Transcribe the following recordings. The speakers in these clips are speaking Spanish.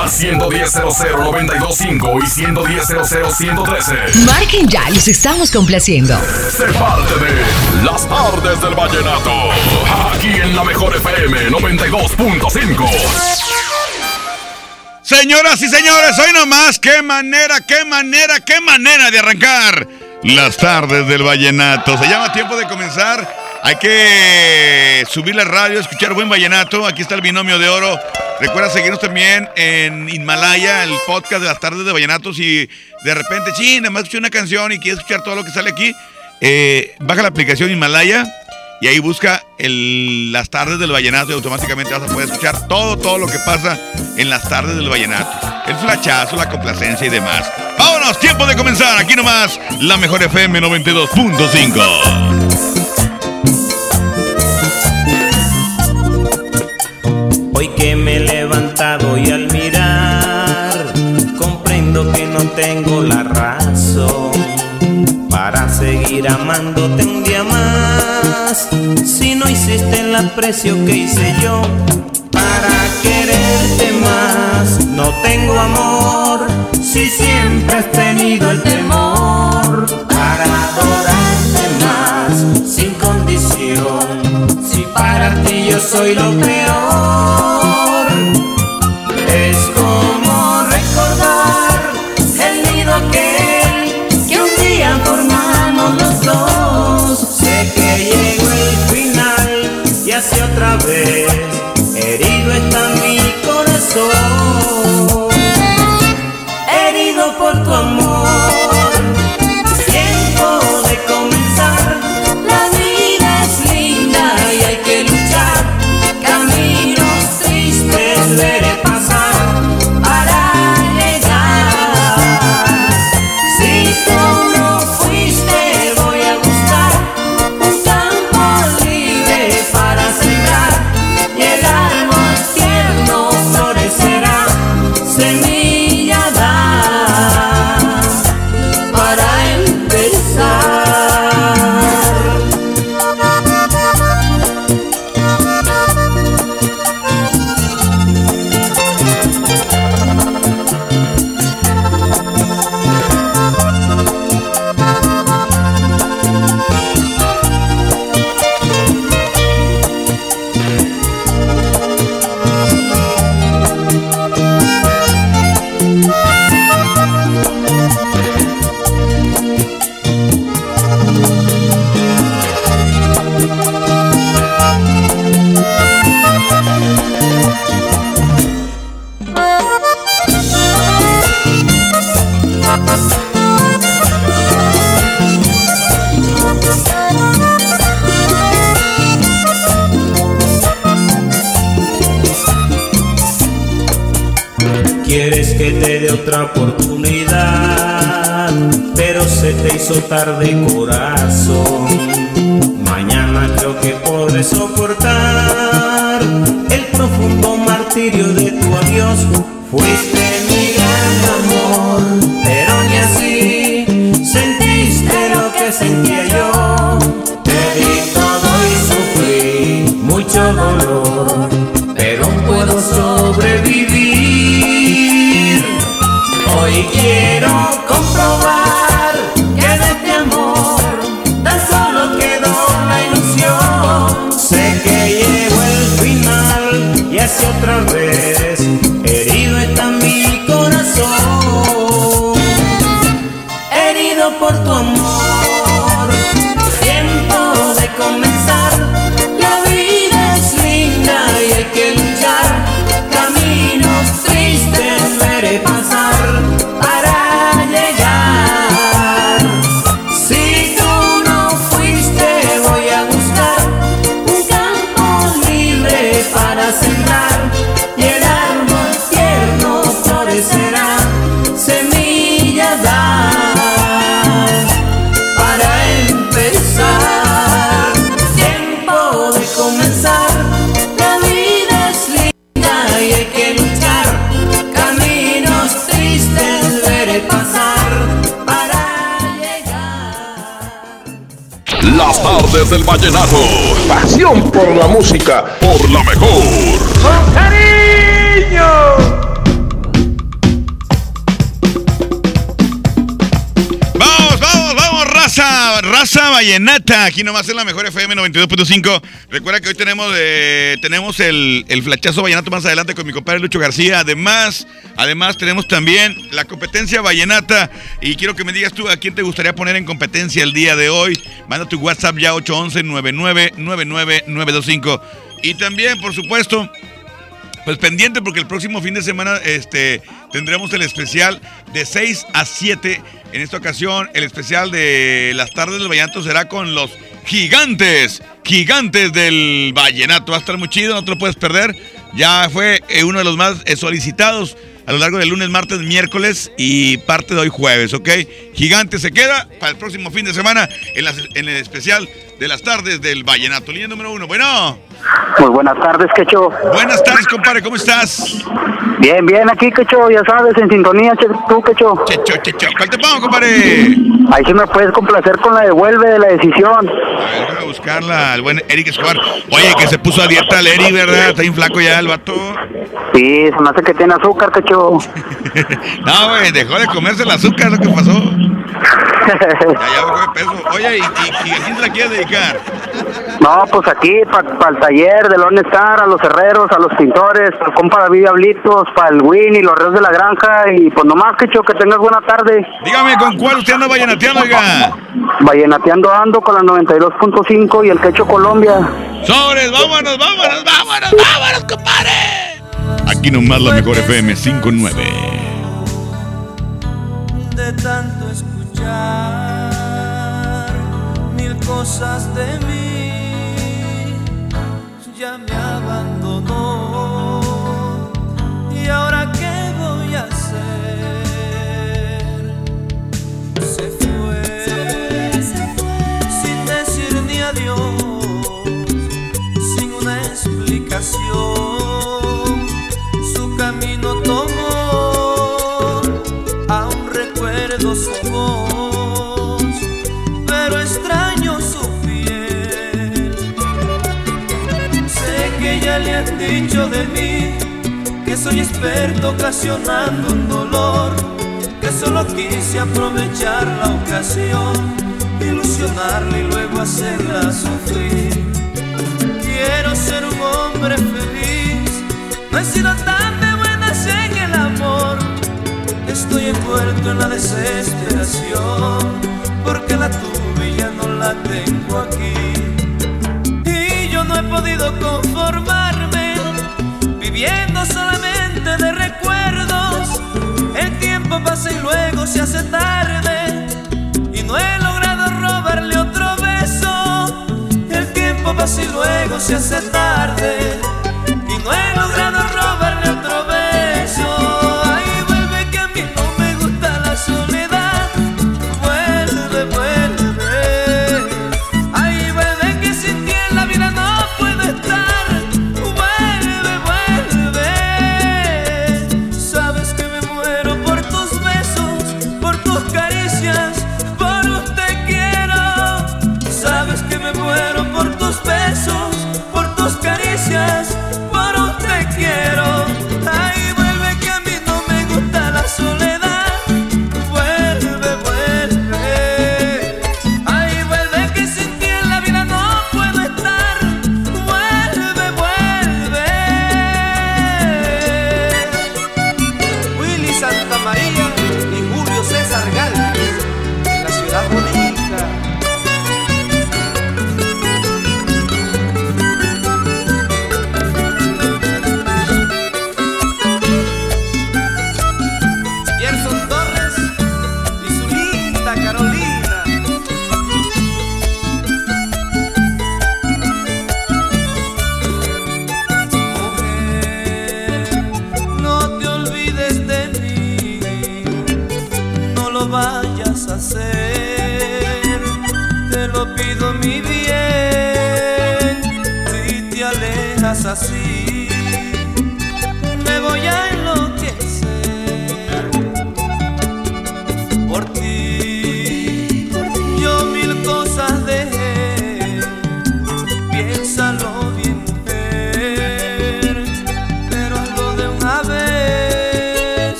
Al 110 925 y 110 113 Marquen ya, los estamos complaciendo. Se parte de Las tardes del vallenato. Aquí en la mejor FM 92.5. Señoras y señores, hoy nomás, qué manera, qué manera, qué manera de arrancar las tardes del vallenato. Se llama tiempo de comenzar. Hay que subir la radio, escuchar buen vallenato. Aquí está el binomio de oro. Recuerda seguirnos también en Himalaya, el podcast de las tardes de vallenato. Si de repente, sí, nada más escuché una canción y quieres escuchar todo lo que sale aquí, eh, baja la aplicación Himalaya y ahí busca las tardes del vallenato y automáticamente vas a poder escuchar todo, todo lo que pasa en las tardes del vallenato. El flachazo, la complacencia y demás. Vámonos, tiempo de comenzar. Aquí nomás, la mejor FM 92.5. y al mirar comprendo que no tengo la razón para seguir amándote un día más. Si no hiciste el aprecio que hice yo para quererte más, no tengo amor. Si siempre has tenido el temor para adorarte más, sin condición. Si para ti yo soy lo peor, otra oportunidad, pero se te hizo tarde. Tardes del vallenato. Pasión por la música. Por la mejor. Raza, vallenata. Aquí nomás en la mejor FM 92.5. Recuerda que hoy tenemos, eh, tenemos el, el flachazo vallenato más adelante con mi compadre Lucho García. Además, además tenemos también la competencia vallenata. Y quiero que me digas tú a quién te gustaría poner en competencia el día de hoy. Manda tu WhatsApp ya 811-999925. Y también, por supuesto, pues pendiente porque el próximo fin de semana este, tendremos el especial de 6 a 7. En esta ocasión, el especial de las tardes del vallenato será con los gigantes, gigantes del vallenato. Va a estar muy chido, no te lo puedes perder. Ya fue eh, uno de los más eh, solicitados a lo largo del lunes, martes, miércoles y parte de hoy jueves, ¿ok? Gigante se queda para el próximo fin de semana en, el especial de las tardes del vallenato. Línea número uno. Bueno, Muy buenas tardes, Quecho. buenas tardes, compadre, ¿cómo estás? Bien, bien, aquí, Quecho, ya sabes, en sintonía, che- tú, Quecho. Checho, checho. ¿Cuál te pongo, compadre? Ahí sí me puedes complacer con la devuelve de la decisión. A ver, déjame buscarla, el buen Eric Escobar. Oye, que se puso a dieta el Eric, ¿verdad? Está bien flaco ya el vato. Sí, se me hace que tiene azúcar, Quecho. No, güey, dejó de comerse el azúcar, lo que pasó. Ya, ya bajó de peso. Oye, ¿y, y, y a quién se la quieres no, pues aquí, para el taller de Lone Star, a los herreros, a los pintores, al compa David Diablitos, para el Winnie, los reos de la granja, y pues nomás, Quecho, que tengas buena tarde. Dígame, ¿con cuál usted anda vallenateando, oiga? Vallenateando ando con la 92.5 y el Quecho Colombia. Sobres, vámonos, vámonos, vámonos, vámonos, compadre. Aquí nomás la mejor FM 59. de tanto escuchar cosas de mí, ya me abandonó. ¿Y ahora qué voy a hacer? Se fue, sin decir ni adiós, sin una explicación. Dicho de mí que soy experto ocasionando un dolor, que solo quise aprovechar la ocasión, ilusionarla y luego hacerla sufrir. Quiero ser un hombre feliz, no he sido tan de buenas en el amor. Estoy envuelto en la desesperación porque la tuve y ya no la tengo aquí. Y yo no he podido conformarme viviendo solamente de recuerdos. El tiempo pasa y luego se hace tarde y no he logrado robarle otro beso. El tiempo pasa y luego se hace tarde y no he logrado robarle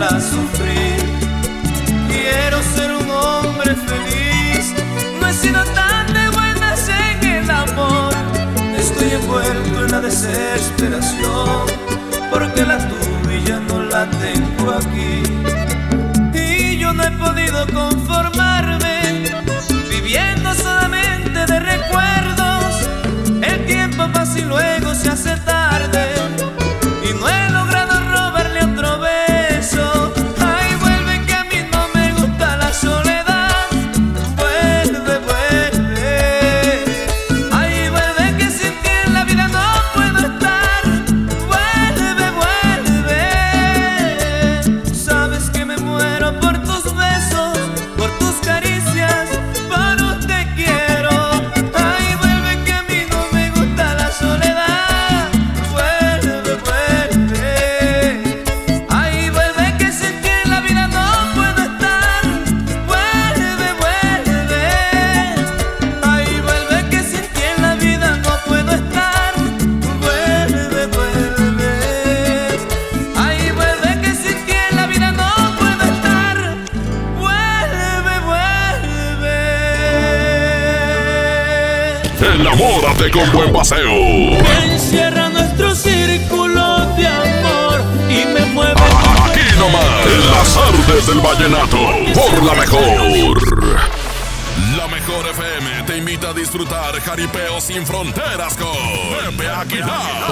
hacerla sufrir. Quiero ser un hombre feliz, no he sido tan de buenas en el amor, estoy envuelto en la desesperación, Con buen paseo. Encierra nuestro círculo de amor y me mueve. Aquí nomás, en las artes del vallenato, por la mejor. La mejor FM te invita a disfrutar jaripeo sin fronteras con Pepe Aguilar.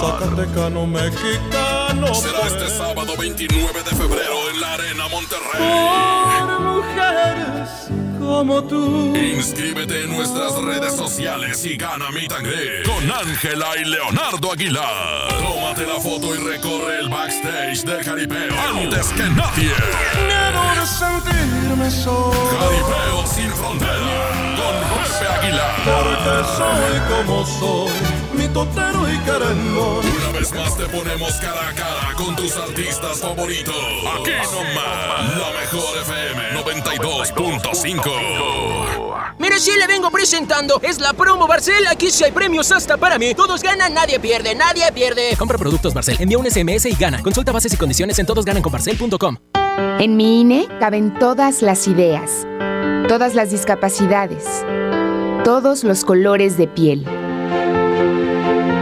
Zacatecano mexicano. Será este sábado 29 de febrero en la Arena Monterrey. Por mujeres como tú. Inscríbete en nuestras redes sociales y gana mi tangre con Ángela y Leonardo Aguilar. Tómate la foto y recorre el backstage del jaripeo antes que nadie. Miedo de sentirme solo. Jaripeo sin frontera con Pepe Aguilar. Porque soy como soy, mi totero y querendón. Vez más te ponemos cara a cara con tus artistas favoritos. Aquí nomás, la mejor FM 92.5. Mire, si le vengo presentando, es la promo Barcel. Aquí sí hay premios hasta para mí. Todos ganan, nadie pierde, nadie pierde. Compra productos Barcel, envía un SMS y gana. Consulta bases y condiciones en todosgananconbarcel.com. En mi INE caben todas las ideas, todas las discapacidades, todos los colores de piel.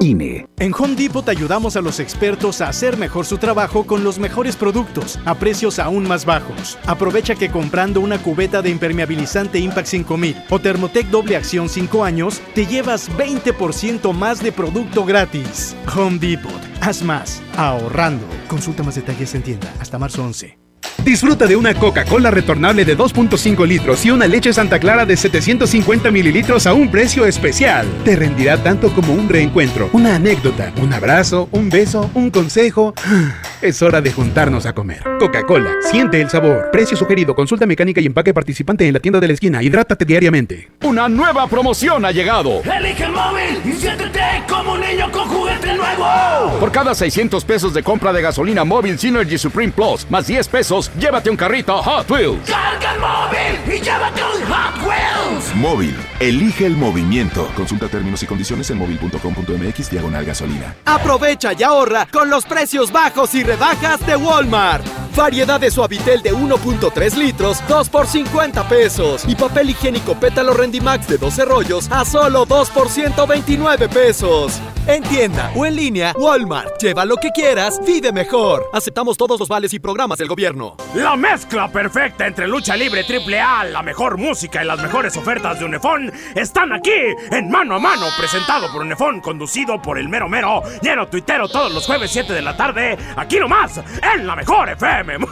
En Home Depot te ayudamos a los expertos a hacer mejor su trabajo con los mejores productos a precios aún más bajos. Aprovecha que comprando una cubeta de impermeabilizante Impact 5000 o Thermotec doble acción 5 años, te llevas 20% más de producto gratis. Home Depot. Haz más. Ahorrando. Consulta más detalles en tienda hasta marzo 11. Disfruta de una Coca-Cola retornable de 2.5 litros y una leche Santa Clara de 750 mililitros a un precio especial. Te rendirá tanto como un reencuentro, una anécdota, un abrazo, un beso, un consejo. Es hora de juntarnos a comer. Coca-Cola, siente el sabor. Precio sugerido, consulta mecánica y empaque participante en la tienda de la esquina. Hidrátate diariamente. Una nueva promoción ha llegado. Elige el móvil y siéntete como un niño con juguete nuevo. Por cada 600 pesos de compra de gasolina móvil Synergy Supreme Plus, más 10 pesos, llévate un carrito Hot Wheels. Carga el móvil y llévate un Hot Wheels. Móvil, elige el movimiento. Consulta términos y condiciones en móvil.com.mx diagonal gasolina. Aprovecha y ahorra con los precios bajos y rebajas de Walmart. Variedad de Suavitel de 1.3 litros, 2 por 50 pesos. Y papel higiénico pétalo Rendimax de 12 rollos a solo 2 por 129 pesos. En tienda o en línea, Walmart. Lleva lo que quieras, vive mejor. Aceptamos todos los vales y programas del gobierno. La mezcla perfecta entre lucha libre triple A, la mejor música y las mejores ofertas de Unefón están aquí en Mano a Mano, presentado por Unefón, conducido por el mero mero, lleno tuitero todos los jueves 7 de la tarde, aquí nomás, en la mejor FM.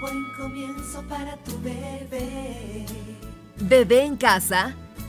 Buen comienzo para tu bebé. Bebé en casa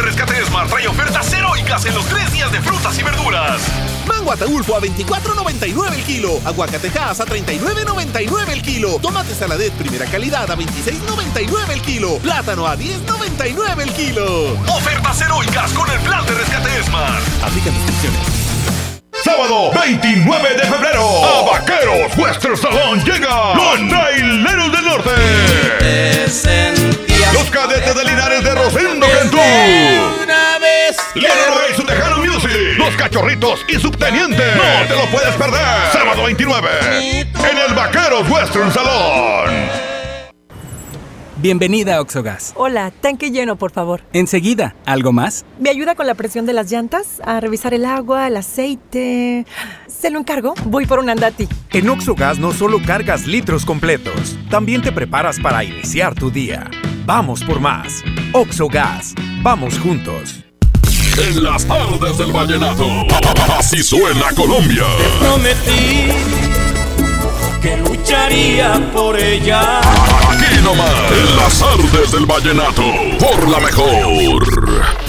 De rescate de Smart trae ofertas heroicas en los tres días de frutas y verduras. Mango Ataulfo a 24.99 el kilo. Aguacatejas a 39.99 el kilo. Tomate saladet primera calidad a 26.99 el kilo. Plátano a 10.99 el kilo. Ofertas heroicas con el plan de rescate Smart. Aplican descripciones. Sábado 29 de febrero, a Vaqueros Western Salón llega los Traileros del Norte. Los cadetes de Linares de Rosendo. Una vez. Su Tejano Music. Los cachorritos y subteniente. No te lo puedes perder. Sábado 29 en el Vaqueros Western Salón. Bienvenida a Oxogas. Hola, tanque lleno, por favor. Enseguida, ¿algo más? ¿Me ayuda con la presión de las llantas? A revisar el agua, el aceite. ¿Se lo encargo? Voy por un andati. En Oxogas no solo cargas litros completos, también te preparas para iniciar tu día. Vamos por más. Oxogas. Vamos juntos. En las tardes del vallenato. Así suena Colombia. Te prometí que lucharía por ella. Aquí nomás. En las tardes del vallenato. Por la mejor.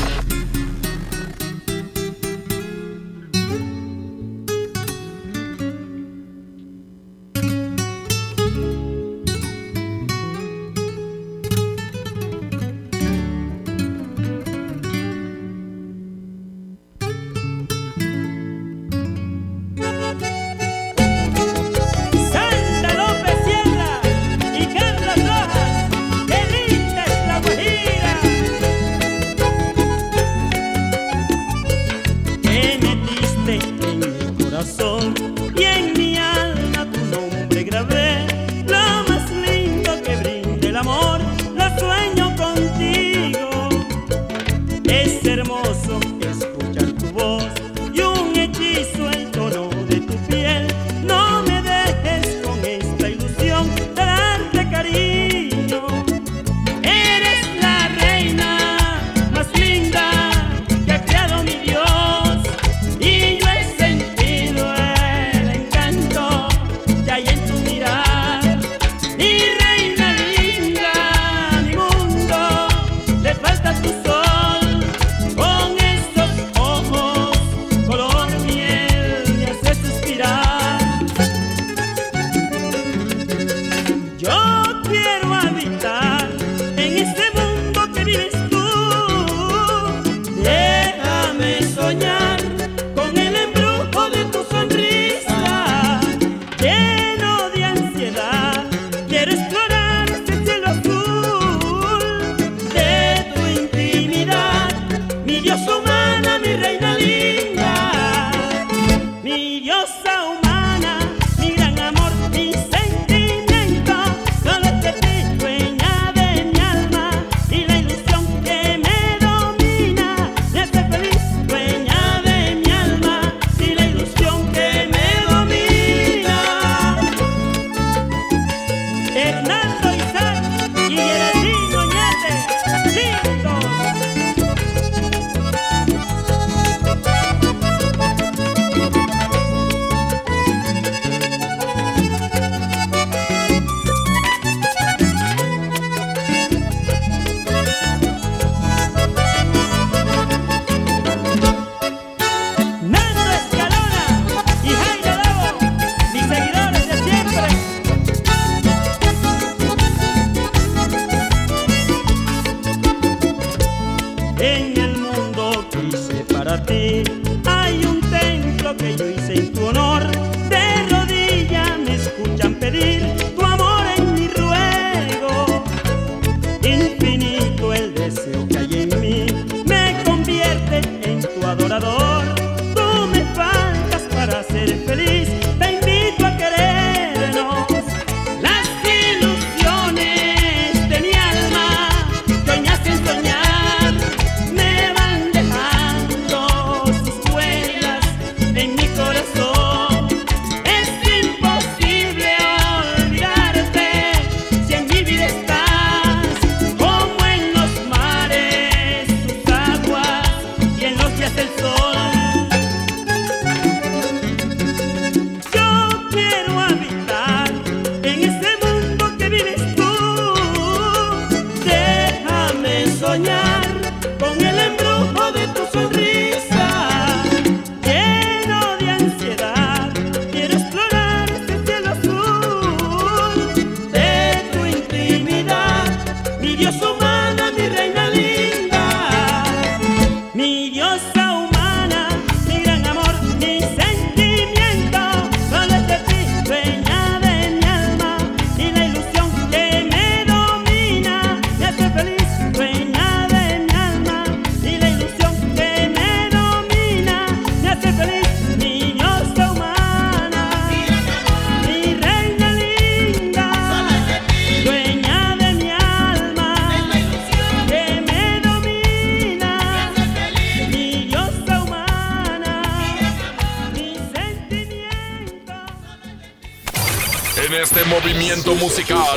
Es hermoso escuchar tu voz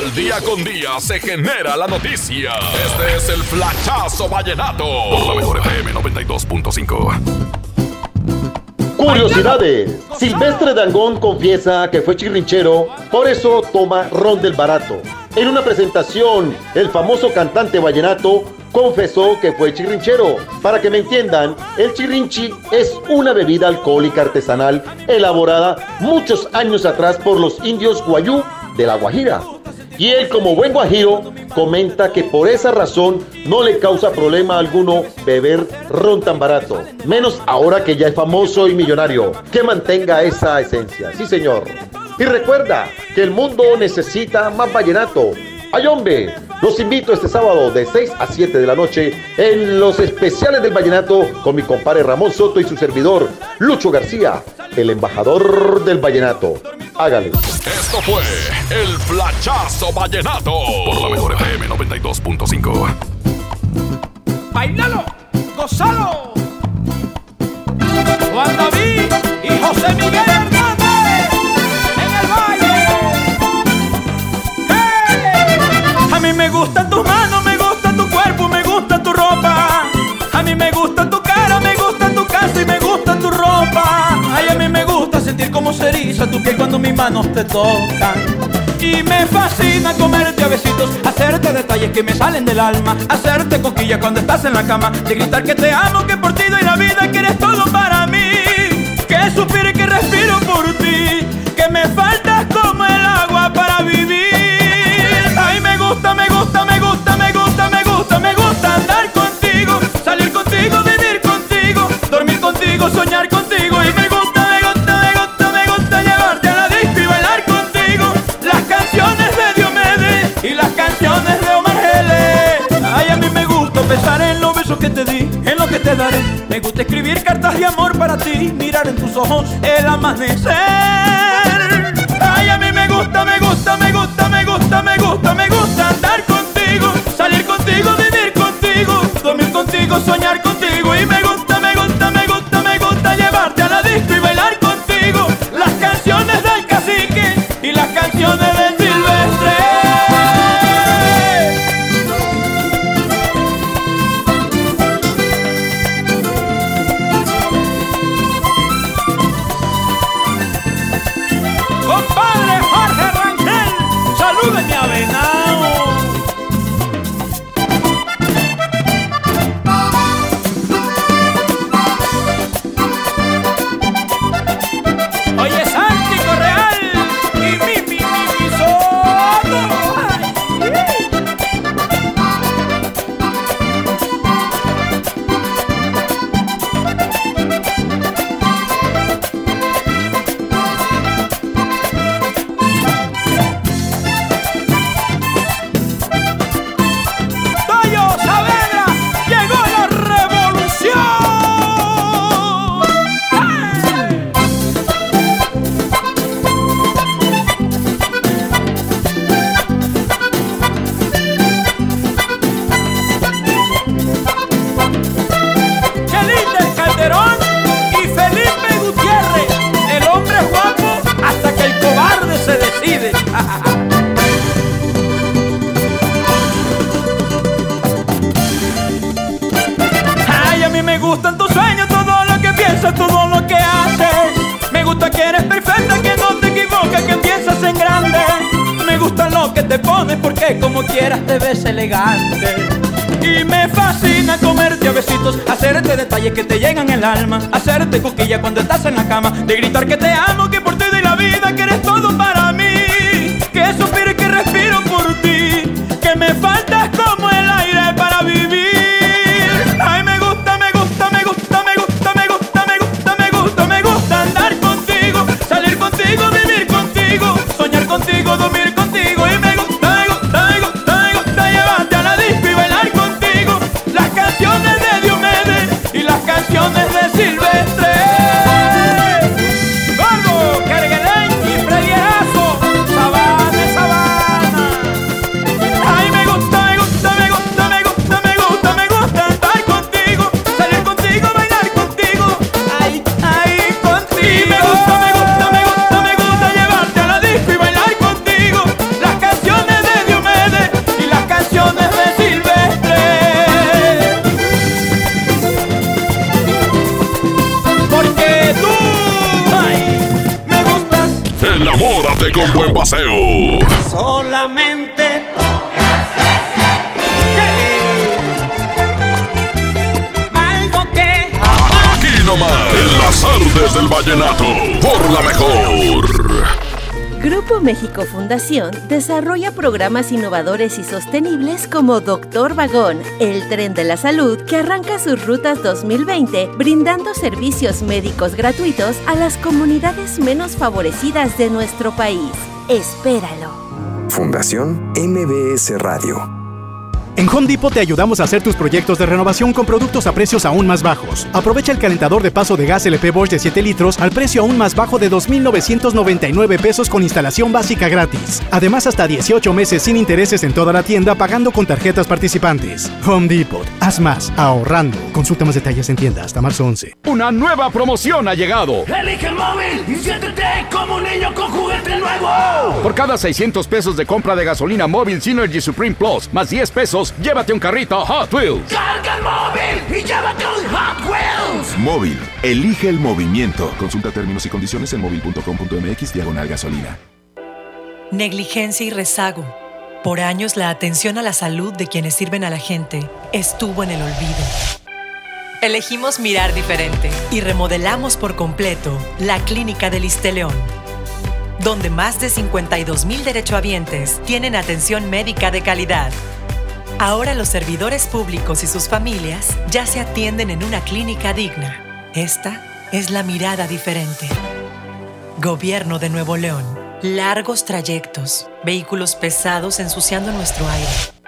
musical, día con día, se genera la noticia. Este es el Flachazo Vallenato. Por la mejor FM 92.5. Curiosidades. Silvestre Dangón confiesa que fue chirrinchero, por eso toma ron del barato. En una presentación, el famoso cantante vallenato confesó que fue chirrinchero. Para que me entiendan, el chirrinchi es una bebida alcohólica artesanal elaborada muchos años atrás por los indios guayú de la Guajira. Y él, como buen guajiro, comenta que por esa razón no le causa problema alguno beber ron tan barato. Menos ahora que ya es famoso y millonario. Que mantenga esa esencia. Sí, señor. Y recuerda que el mundo necesita más vallenato. ¡Ay, hombre! Los invito este sábado de 6 a 7 de la noche en los especiales del Vallenato con mi compadre Ramón Soto y su servidor Lucho García, el embajador del Vallenato. Hágale. Esto fue el Flachazo Vallenato. Por la mejor FM 92.5. ¡Bailalo! ¡Gozalo! Juan David y José Miguel manos te tocan. Y me fascina comerte a besitos, hacerte detalles que me salen del alma, hacerte coquilla cuando estás en la cama, de gritar que te amo, que por ti doy la vida, que eres todo para mí, que suspiro y que respiro por ti, que me faltas como el agua para vivir. Ay, me gusta, me gusta, me gusta, pensar en los besos que te di, en lo que te daré. Me gusta escribir cartas de amor para ti, mirar en tus ojos el amanecer. Ay, a mí me gusta, me gusta, me gusta, me gusta, me gusta, me gusta andar contigo, salir contigo, vivir contigo, dormir contigo, soñar contigo de gritar que te México Fundación desarrolla programas innovadores y sostenibles como Doctor Vagón, el tren de la salud que arranca sus rutas 2020 brindando servicios médicos gratuitos a las comunidades menos favorecidas de nuestro país. Espéralo. Fundación MBS Radio. En Home Depot te ayudamos a hacer tus proyectos de renovación con productos a precios aún más bajos. Aprovecha el calentador de paso de gas LP Bosch de 7 litros al precio aún más bajo de 2.999 pesos con instalación básica gratis. Además, hasta 18 meses sin intereses en toda la tienda pagando con tarjetas participantes. Home Depot. Haz más, ahorrando. Consulta más detalles en tienda hasta marzo 11. Una nueva promoción ha llegado. Elige el móvil y siéntete como un niño con juguete nuevo. Por cada 600 pesos de compra de gasolina móvil Synergy Supreme Plus, más 10 pesos, llévate un carrito Hot Wheels. Carga el móvil y llévate un Hot Wheels. Móvil, elige el movimiento. Consulta términos y condiciones en móvil.com.mx diagonal gasolina. Negligencia y rezago. Por años la atención a la salud de quienes sirven a la gente estuvo en el olvido. Elegimos mirar diferente y remodelamos por completo la Clínica del León, donde más de 52 mil derechohabientes tienen atención médica de calidad. Ahora los servidores públicos y sus familias ya se atienden en una clínica digna. Esta es la mirada diferente. Gobierno de Nuevo León. Largos trayectos, vehículos pesados ensuciando nuestro aire.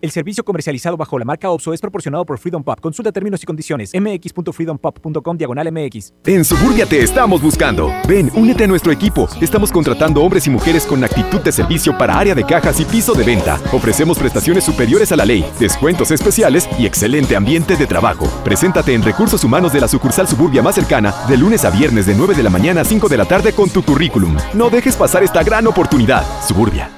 El servicio comercializado bajo la marca OPSO es proporcionado por Freedom Pop. Consulta términos y condiciones. mx.freedompop.com diagonal mx. En Suburbia te estamos buscando. Ven, únete a nuestro equipo. Estamos contratando hombres y mujeres con actitud de servicio para área de cajas y piso de venta. Ofrecemos prestaciones superiores a la ley, descuentos especiales y excelente ambiente de trabajo. Preséntate en Recursos Humanos de la sucursal Suburbia más cercana de lunes a viernes de 9 de la mañana a 5 de la tarde con tu currículum. No dejes pasar esta gran oportunidad. Suburbia.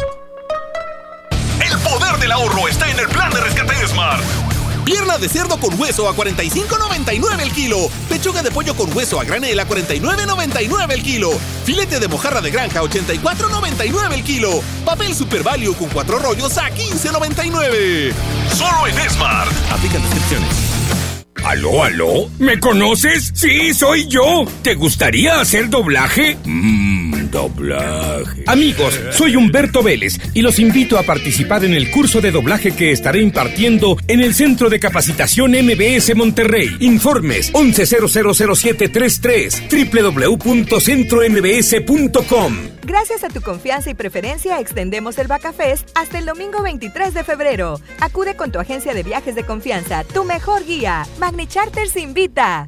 De cerdo con hueso a 45.99 el kilo. Pechuga de pollo con hueso a granel a 49.99 el kilo. Filete de mojarra de granja a 84.99 el kilo. Papel Super Value con cuatro rollos a 15.99. Solo en Smart. Aplican descripciones. ¿Aló, aló? ¿Me conoces? Sí, soy yo. ¿Te gustaría hacer doblaje? Mmm, doblaje. Amigos, soy Humberto Vélez y los invito a participar en el curso de doblaje que estaré impartiendo en el Centro de Capacitación MBS Monterrey. Informes 11000733 www.centrombs.com. Gracias a tu confianza y preferencia extendemos el Bacafest hasta el domingo 23 de febrero. Acude con tu agencia de viajes de confianza, tu mejor guía. Magni Charters invita.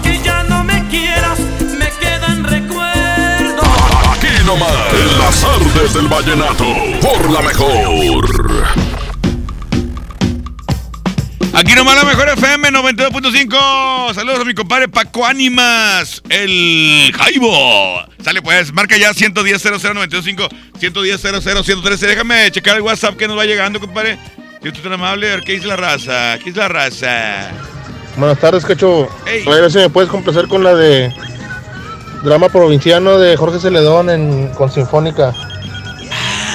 quieras, me quedan recuerdos. Aquí nomás. En las tardes del vallenato. Por la mejor. Aquí nomás la mejor FM 92.5. Saludos a mi compadre Paco Ánimas, el Jaibo. Sale pues, marca ya 110 00925 110 113 Déjame checar el WhatsApp que nos va llegando, compadre. Si usted es tan amable, a ver qué dice la raza. ¿Qué dice la raza? Buenas tardes, Cacho. A ver si me puedes complacer con la de drama provinciano de Jorge Celedón en, con Sinfónica.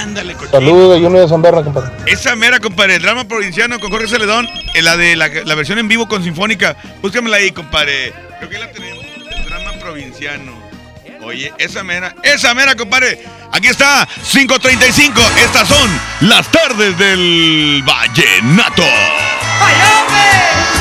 Ándale, cochino. Saludos de Junior de Zamberna, compadre. Esa mera, compadre, el drama provinciano con Jorge Celedón, eh, la de la, la versión en vivo con Sinfónica. Búscamela ahí, compadre. Creo que la tenemos, el drama provinciano. Oye, esa mera, esa mera, compadre. Aquí está, 5.35. Estas son las tardes del Vallenato. Oye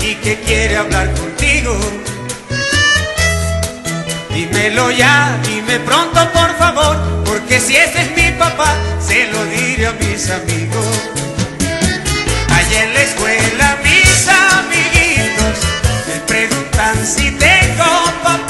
y que quiere hablar contigo. Dímelo ya, dime pronto por favor, porque si ese es mi papá, se lo diré a mis amigos. Allá en la escuela mis amiguitos me preguntan si tengo papá,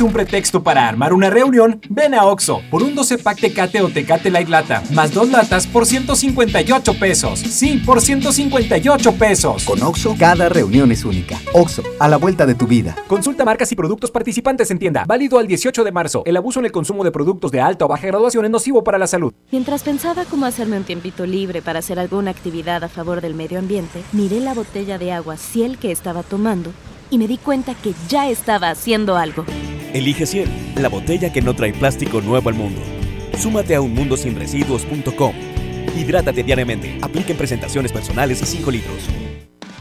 Un pretexto para armar una reunión, ven a Oxo por un 12 pack Tecate o Tecate Light Lata, más dos latas por 158 pesos. Sí, por 158 pesos. Con Oxo, cada reunión es única. Oxo, a la vuelta de tu vida. Consulta marcas y productos participantes en tienda. Válido al 18 de marzo. El abuso en el consumo de productos de alta o baja graduación es nocivo para la salud. Mientras pensaba cómo hacerme un tiempito libre para hacer alguna actividad a favor del medio ambiente, miré la botella de agua Ciel que estaba tomando y me di cuenta que ya estaba haciendo algo. Elige Ciel, la botella que no trae plástico nuevo al mundo. Súmate a unmundosinresiduos.com. Hidrátate diariamente. Apliquen presentaciones personales y 5 litros.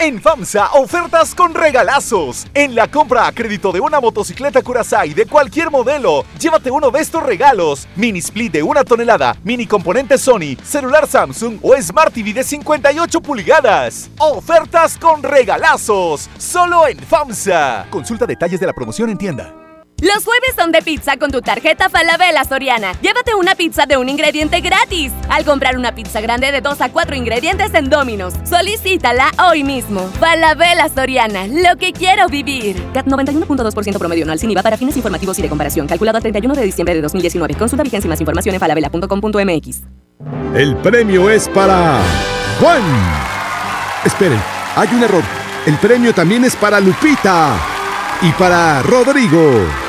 En FAMSA, ofertas con regalazos. En la compra a crédito de una motocicleta Curaçao de cualquier modelo, llévate uno de estos regalos. Mini split de una tonelada, mini componente Sony, celular Samsung o Smart TV de 58 pulgadas. Ofertas con regalazos. Solo en FAMSA. Consulta detalles de la promoción en tienda. Los jueves son de pizza con tu tarjeta Falabella Soriana. Llévate una pizza de un ingrediente gratis. Al comprar una pizza grande de 2 a 4 ingredientes en Domino's. Solicítala hoy mismo. Falabella Soriana, lo que quiero vivir. CAT 91.2% promedio anual sin IVA para fines informativos y de comparación. Calculado a 31 de diciembre de 2019. Consulta vigencia y más información en falabella.com.mx. El premio es para Juan. Esperen, hay un error. El premio también es para Lupita y para Rodrigo.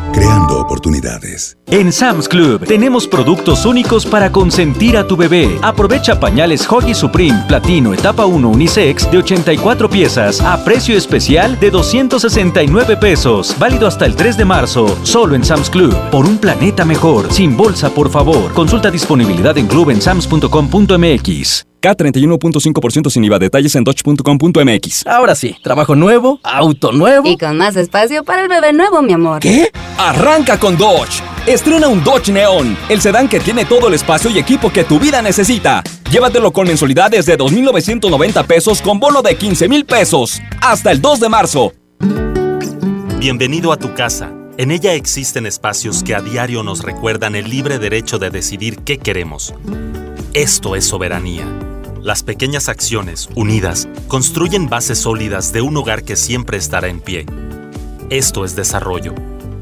creando oportunidades. En Sam's Club tenemos productos únicos para consentir a tu bebé. Aprovecha pañales Huggy Supreme Platino Etapa 1 Unisex de 84 piezas a precio especial de 269 pesos. Válido hasta el 3 de marzo. Solo en Sam's Club. Por un planeta mejor. Sin bolsa, por favor. Consulta disponibilidad en club en sams.com.mx. K31.5% sin IVA. Detalles en dodge.com.mx. Ahora sí, trabajo nuevo, auto nuevo. Y con más espacio para el bebé nuevo, mi amor. ¿Qué? Arranca con Dodge. Estrena un Dodge Neon, el sedán que tiene todo el espacio y equipo que tu vida necesita. Llévatelo con mensualidades de 2.990 pesos con bono de 15.000 pesos. Hasta el 2 de marzo. Bienvenido a tu casa. En ella existen espacios que a diario nos recuerdan el libre derecho de decidir qué queremos. Esto es soberanía. Las pequeñas acciones, unidas, construyen bases sólidas de un hogar que siempre estará en pie. Esto es desarrollo.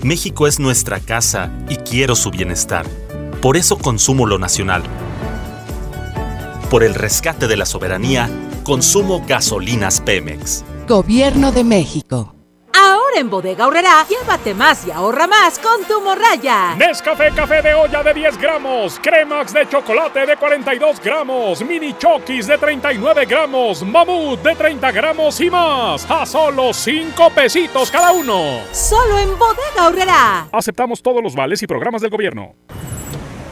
México es nuestra casa y quiero su bienestar. Por eso consumo lo nacional. Por el rescate de la soberanía, consumo gasolinas Pemex. Gobierno de México. Ahora en Bodega Horrera, llévate más y ahorra más con tu morraya. Nescafé café de olla de 10 gramos, cremax de chocolate de 42 gramos, mini chokis de 39 gramos, mamut de 30 gramos y más. A solo 5 pesitos cada uno. Solo en Bodega Horrera. Aceptamos todos los vales y programas del gobierno.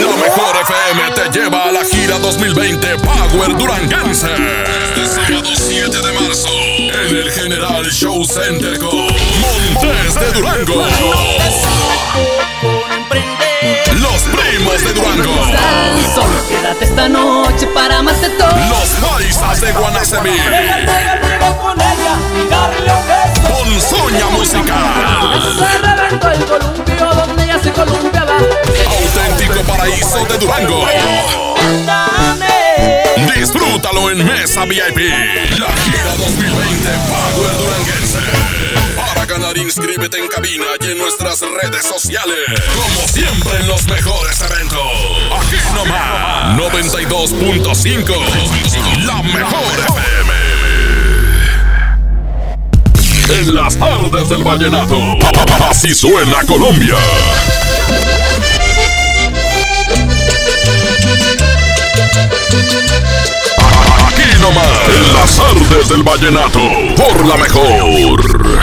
La mejor FM te lleva a la gira 2020 Power Duranguense. Este sábado 7 de marzo en el General Show Center con Montes de Durango. Los primos de Durango. Solo quédate esta noche para amarte todo. Los paisas de Guanacemí. con. Ponzoña musical. Se reventó el columpio donde ella se columpiaba. Auténtico paraíso de Durango. Disfrútalo en Mesa VIP. La gira 2020 Power Duranguense. Para ganar, inscríbete en cabina y en nuestras redes sociales. Como siempre en los mejores eventos. Aquí nomás. 92.5. La mejor FM. En las tardes del vallenato. Así suena Colombia. Aquí nomás, en las artes del vallenato, por la mejor.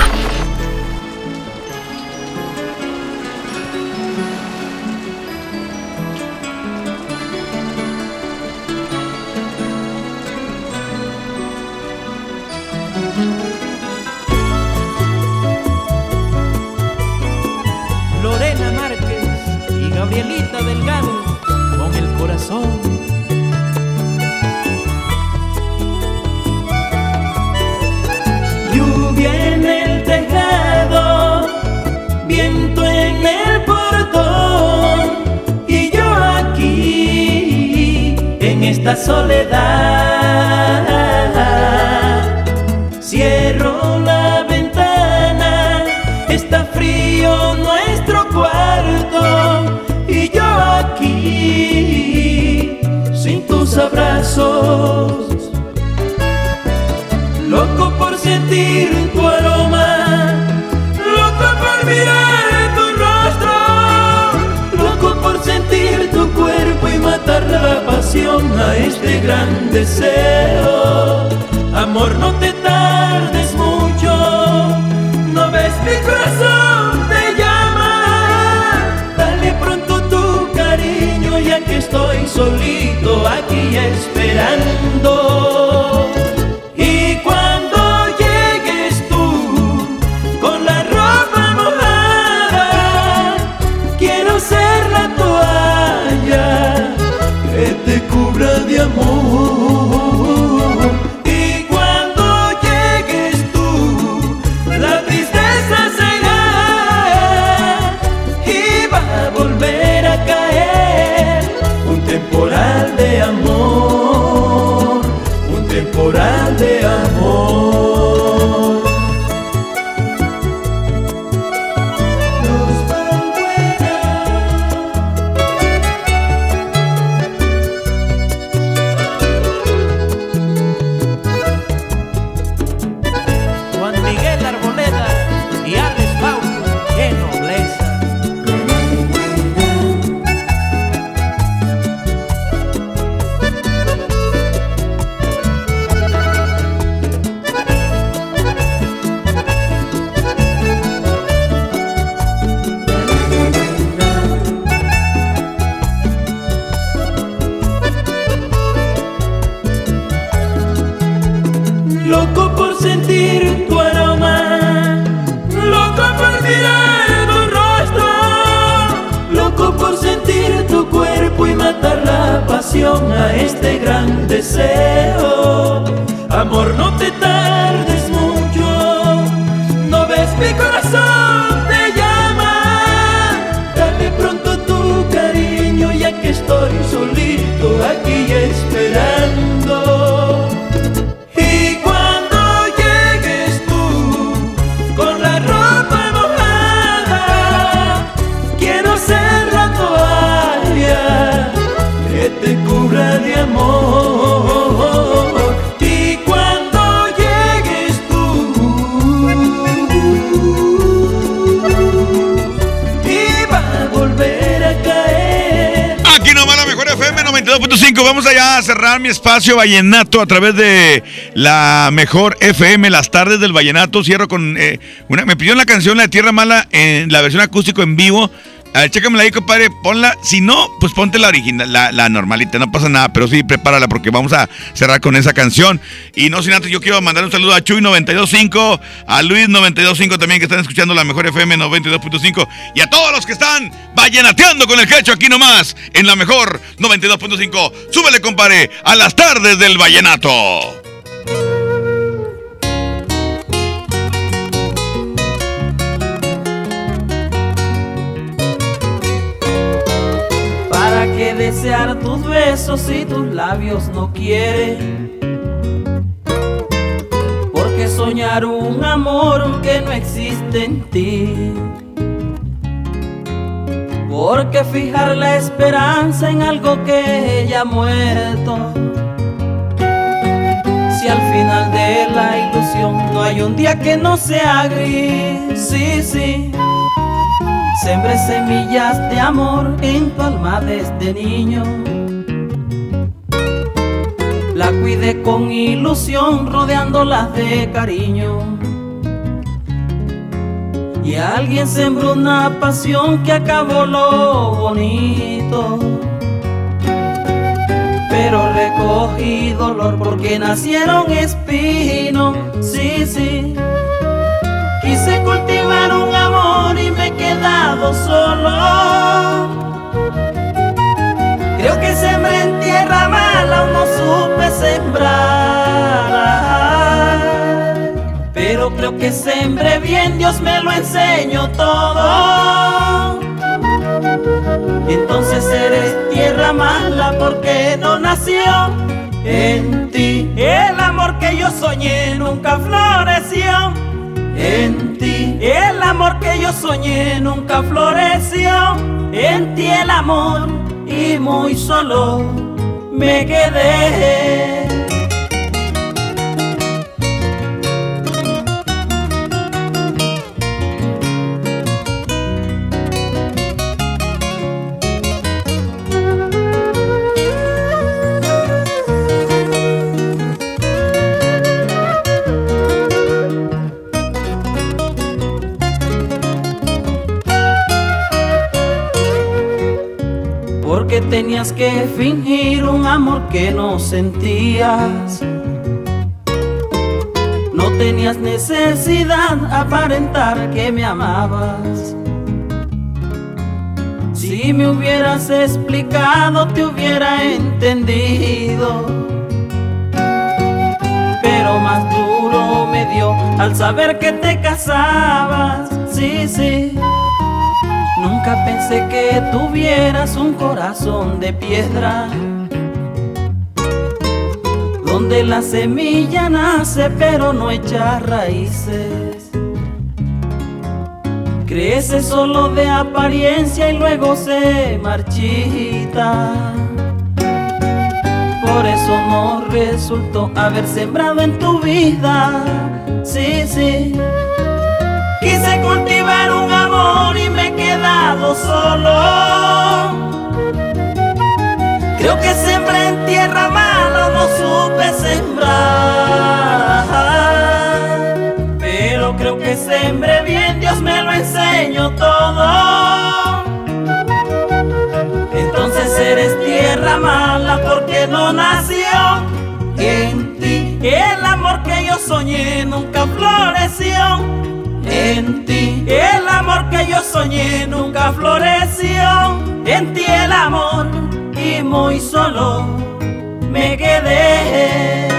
Vamos allá a cerrar mi espacio vallenato a través de la mejor FM, las tardes del vallenato. Cierro con eh, una, me pidió la canción La Tierra Mala en la versión acústico en vivo. A ver, chécamela ahí, compadre, ponla. Si no, pues ponte la original, la, la, normalita, no pasa nada, pero sí, prepárala porque vamos a cerrar con esa canción. Y no sin antes, yo quiero mandar un saludo a Chuy925, a Luis925 también que están escuchando la mejor FM 92.5 y a todos los que están vallenateando con el quecho aquí nomás en la mejor 92.5. Súbele, compadre, a las tardes del vallenato. ¿Para qué desear tus besos si tus labios no quieren? Porque soñar un amor que no existe en ti. Porque fijar la esperanza en algo que ya ha muerto. Si al final de la ilusión no hay un día que no sea gris, sí, sí. Sembré semillas de amor en tu alma desde niño. La cuidé con ilusión, rodeándolas de cariño. Y alguien sembró una pasión que acabó lo bonito. Pero recogí dolor porque nacieron espinos, sí, sí. Me he quedado solo. Creo que sembré en tierra mala no supe sembrar. Pero creo que sembré bien, Dios me lo enseñó todo. Entonces eres tierra mala porque no nació en ti. El amor que yo soñé nunca floreció en ti. El amor que yo soñé nunca floreció. En ti el amor y muy solo me quedé. Tenías que fingir un amor que no sentías. No tenías necesidad aparentar que me amabas. Si me hubieras explicado, te hubiera entendido. Pero más duro me dio al saber que te casabas. Sí, sí. Nunca pensé que tuvieras un corazón de piedra Donde la semilla nace pero no echa raíces. Crece solo de apariencia y luego se marchita. Por eso no resultó haber sembrado en tu vida. Sí, sí. Quise cultivar un amor y me quedado solo. Creo que sembré en tierra mala, no supe sembrar. Pero creo que sembré bien, Dios me lo enseñó todo. Entonces eres tierra mala porque no nació en ti. El amor que yo soñé nunca floreció en ti. El amor que yo soñé nunca floreció. En ti el amor y muy solo me quedé.